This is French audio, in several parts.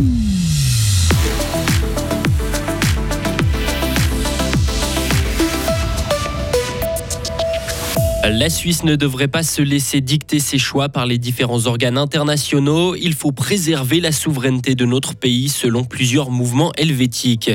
Mm-hmm. La Suisse ne devrait pas se laisser dicter ses choix par les différents organes internationaux. Il faut préserver la souveraineté de notre pays selon plusieurs mouvements helvétiques.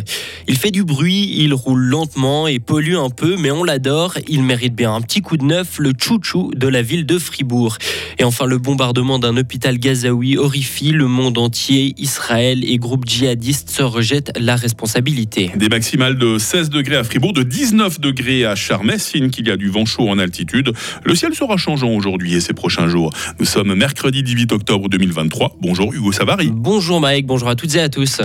Il fait du bruit, il roule lentement et pollue un peu, mais on l'adore. Il mérite bien un petit coup de neuf, le chouchou de la ville de Fribourg. Et enfin, le bombardement d'un hôpital gazaoui horrifie le monde entier. Israël et groupes djihadistes se rejettent la responsabilité. Des maximales de 16 degrés à Fribourg, de 19 degrés à Charmès, signe qu'il y a du vent chaud en altitude. Le ciel sera changeant aujourd'hui et ces prochains jours. Nous sommes mercredi 18 octobre 2023. Bonjour Hugo Savary. Bonjour Mike, bonjour à toutes et à tous.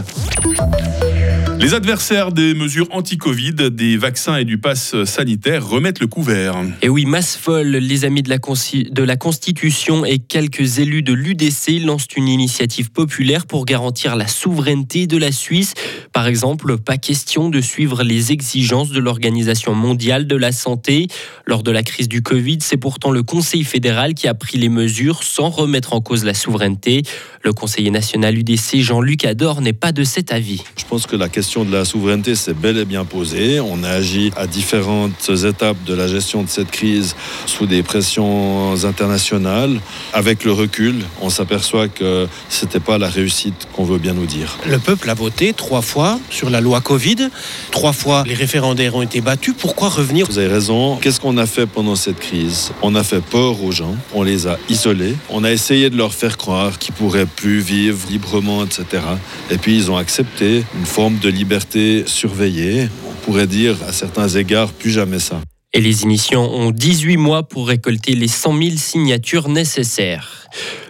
Les adversaires des mesures anti-Covid, des vaccins et du pass sanitaire remettent le couvert. Et oui, masse folle, les amis de la, de la Constitution et quelques élus de l'UDC lancent une initiative populaire pour garantir la souveraineté de la Suisse. Par exemple, pas question de suivre les exigences de l'Organisation mondiale de la santé. Lors de la crise du Covid, c'est pourtant le Conseil fédéral qui a pris les mesures sans remettre en cause la souveraineté. Le conseiller national UDC, Jean-Luc Ador, n'est pas de cet avis. Je pense que la question question de la souveraineté s'est bel et bien posée. On a agi à différentes étapes de la gestion de cette crise sous des pressions internationales. Avec le recul, on s'aperçoit que ce n'était pas la réussite qu'on veut bien nous dire. Le peuple a voté trois fois sur la loi Covid. Trois fois, les référendaires ont été battus. Pourquoi revenir? Vous avez raison. Qu'est-ce qu'on a fait pendant cette crise? On a fait peur aux gens. On les a isolés. On a essayé de leur faire croire qu'ils pourraient plus vivre librement, etc. Et puis ils ont accepté une forme de liberté surveillée. On pourrait dire à certains égards plus jamais ça. Et les initiants ont 18 mois pour récolter les 100 000 signatures nécessaires.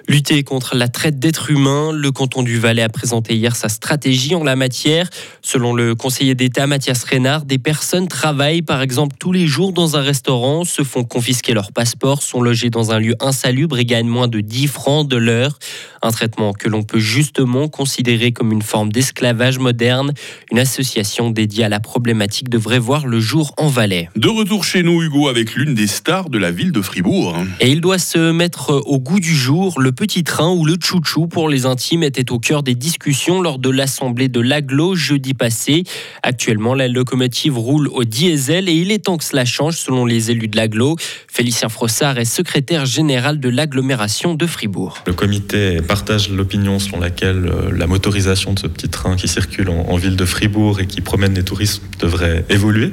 Lutter contre la traite d'êtres humains, le canton du Valais a présenté hier sa stratégie en la matière. Selon le conseiller d'État Mathias Reynard, des personnes travaillent par exemple tous les jours dans un restaurant, se font confisquer leur passeport, sont logées dans un lieu insalubre et gagnent moins de 10 francs de l'heure. Un traitement que l'on peut justement considérer comme une forme d'esclavage moderne. Une association dédiée à la problématique devrait voir le jour en Valais. De retour chez nous, Hugo, avec l'une des stars de la ville de Fribourg. Et il doit se mettre au goût du jour. Le petit train ou le chouchou pour les intimes était au cœur des discussions lors de l'assemblée de l'aglo jeudi Actuellement, la locomotive roule au diesel et il est temps que cela change selon les élus de l'aglo. Félicien Frossard est secrétaire général de l'agglomération de Fribourg. Le comité partage l'opinion selon laquelle euh, la motorisation de ce petit train qui circule en, ville de Fribourg et qui promène des touristes devrait évoluer.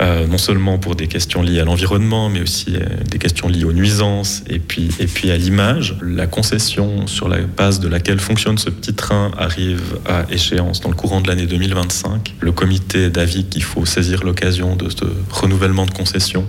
Euh, non seulement pour des questions liées à l'environnement, mais aussi euh, des questions liées aux nuisances et puis, et puis à l'image. La concession sur la base de laquelle fonctionne ce petit train arrive à échéance dans le courant de l'année 2025. Le comité d'avis qu'il faut saisir l'occasion de ce renouvellement de concession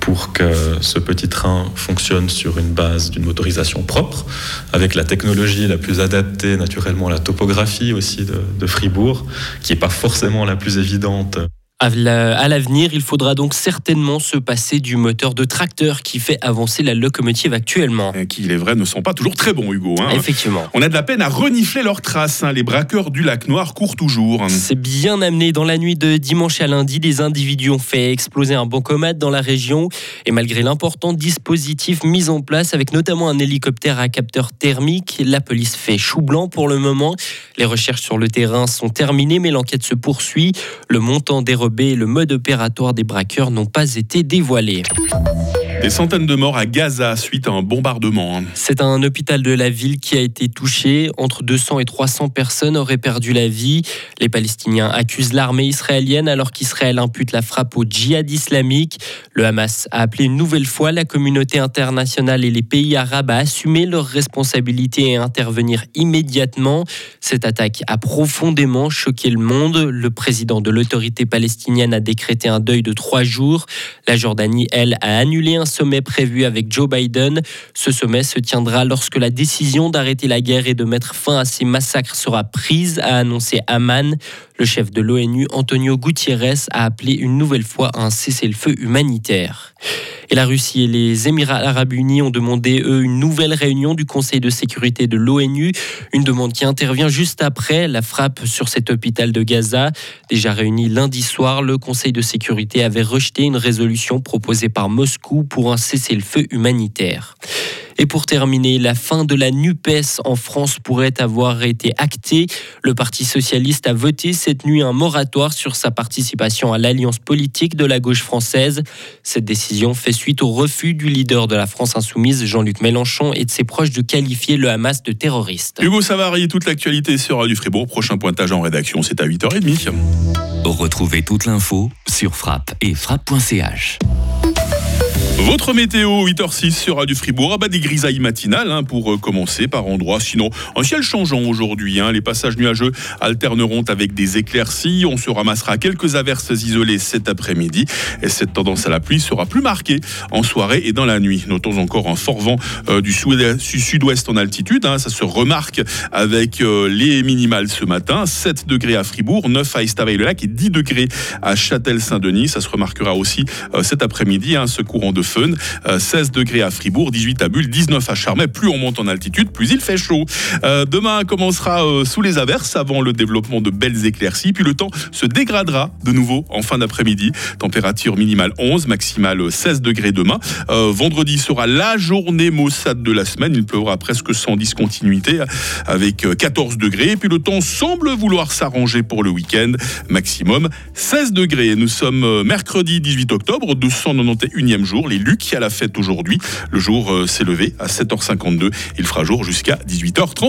pour que ce petit train fonctionne sur une base d'une motorisation propre, avec la technologie la plus adaptée naturellement à la topographie aussi de, de Fribourg, qui n'est pas forcément la plus évidente à l'avenir, il faudra donc certainement se passer du moteur de tracteur qui fait avancer la locomotive actuellement. qui, il est vrai, ne sont pas toujours très bons, Hugo. Hein. Effectivement. On a de la peine à renifler leurs traces. Hein. Les braqueurs du lac Noir courent toujours. C'est bien amené. Dans la nuit de dimanche à lundi, des individus ont fait exploser un bancomat dans la région. Et malgré l'important dispositif mis en place, avec notamment un hélicoptère à capteur thermique, la police fait chou blanc pour le moment. Les recherches sur le terrain sont terminées, mais l'enquête se poursuit. Le montant des le mode opératoire des braqueurs n'ont pas été dévoilés. Des centaines de morts à Gaza suite à un bombardement. Hein. C'est un hôpital de la ville qui a été touché. Entre 200 et 300 personnes auraient perdu la vie. Les Palestiniens accusent l'armée israélienne alors qu'Israël impute la frappe au djihad islamique. Le Hamas a appelé une nouvelle fois la communauté internationale et les pays arabes à assumer leurs responsabilités et intervenir immédiatement. Cette attaque a profondément choqué le monde. Le président de l'autorité palestinienne a décrété un deuil de trois jours. La Jordanie, elle, a annulé un sommet prévu avec Joe Biden. Ce sommet se tiendra lorsque la décision d'arrêter la guerre et de mettre fin à ces massacres sera prise, a annoncé Amman. Le chef de l'ONU, Antonio Gutiérrez, a appelé une nouvelle fois à un cessez-le-feu humanitaire. Et la Russie et les Émirats arabes unis ont demandé, eux, une nouvelle réunion du Conseil de sécurité de l'ONU. Une demande qui intervient juste après la frappe sur cet hôpital de Gaza. Déjà réuni lundi soir, le Conseil de sécurité avait rejeté une résolution proposée par Moscou pour un cessez-le-feu humanitaire. Et pour terminer, la fin de la NUPES en France pourrait avoir été actée. Le Parti socialiste a voté cette nuit un moratoire sur sa participation à l'alliance politique de la gauche française. Cette décision fait suite au refus du leader de la France insoumise, Jean-Luc Mélenchon, et de ses proches de qualifier le Hamas de terroriste. Hugo Savary, toute l'actualité sera du Fribourg. Prochain pointage en rédaction, c'est à 8h30. Retrouvez toute l'info sur frappe et frappe.ch. Votre météo, 8h06 sera du Fribourg. Ah bah des grisailles matinales hein, pour euh, commencer par endroits. Sinon, un ciel changeant aujourd'hui. Hein. Les passages nuageux alterneront avec des éclaircies. On se ramassera quelques averses isolées cet après-midi. Et cette tendance à la pluie sera plus marquée en soirée et dans la nuit. Notons encore un fort vent euh, du sud-ouest en altitude. Hein. Ça se remarque avec euh, les minimales ce matin. 7 degrés à Fribourg, 9 à Estavayer-le-Lac et 10 degrés à Châtel-Saint-Denis. Ça se remarquera aussi cet après-midi. Ce courant de fun. 16 euh, degrés à Fribourg, 18 à Bulle, 19 à Charmey. Plus on monte en altitude, plus il fait chaud. Euh, demain commencera euh, sous les averses avant le développement de belles éclaircies. Puis le temps se dégradera de nouveau en fin d'après-midi. Température minimale 11, maximale 16 degrés demain. vendredi sera la journée maussade de la semaine. Il pleuvra presque sans discontinuité avec 14 degrés. Puis le temps semble vouloir s'arranger pour le week-end. Maximum 16 degrés. Nous sommes mercredi 18 octobre, 291e jour. Les Luc qui a la fête aujourd'hui. Le jour euh, s'est levé à 7h52. Il fera jour jusqu'à 18h30.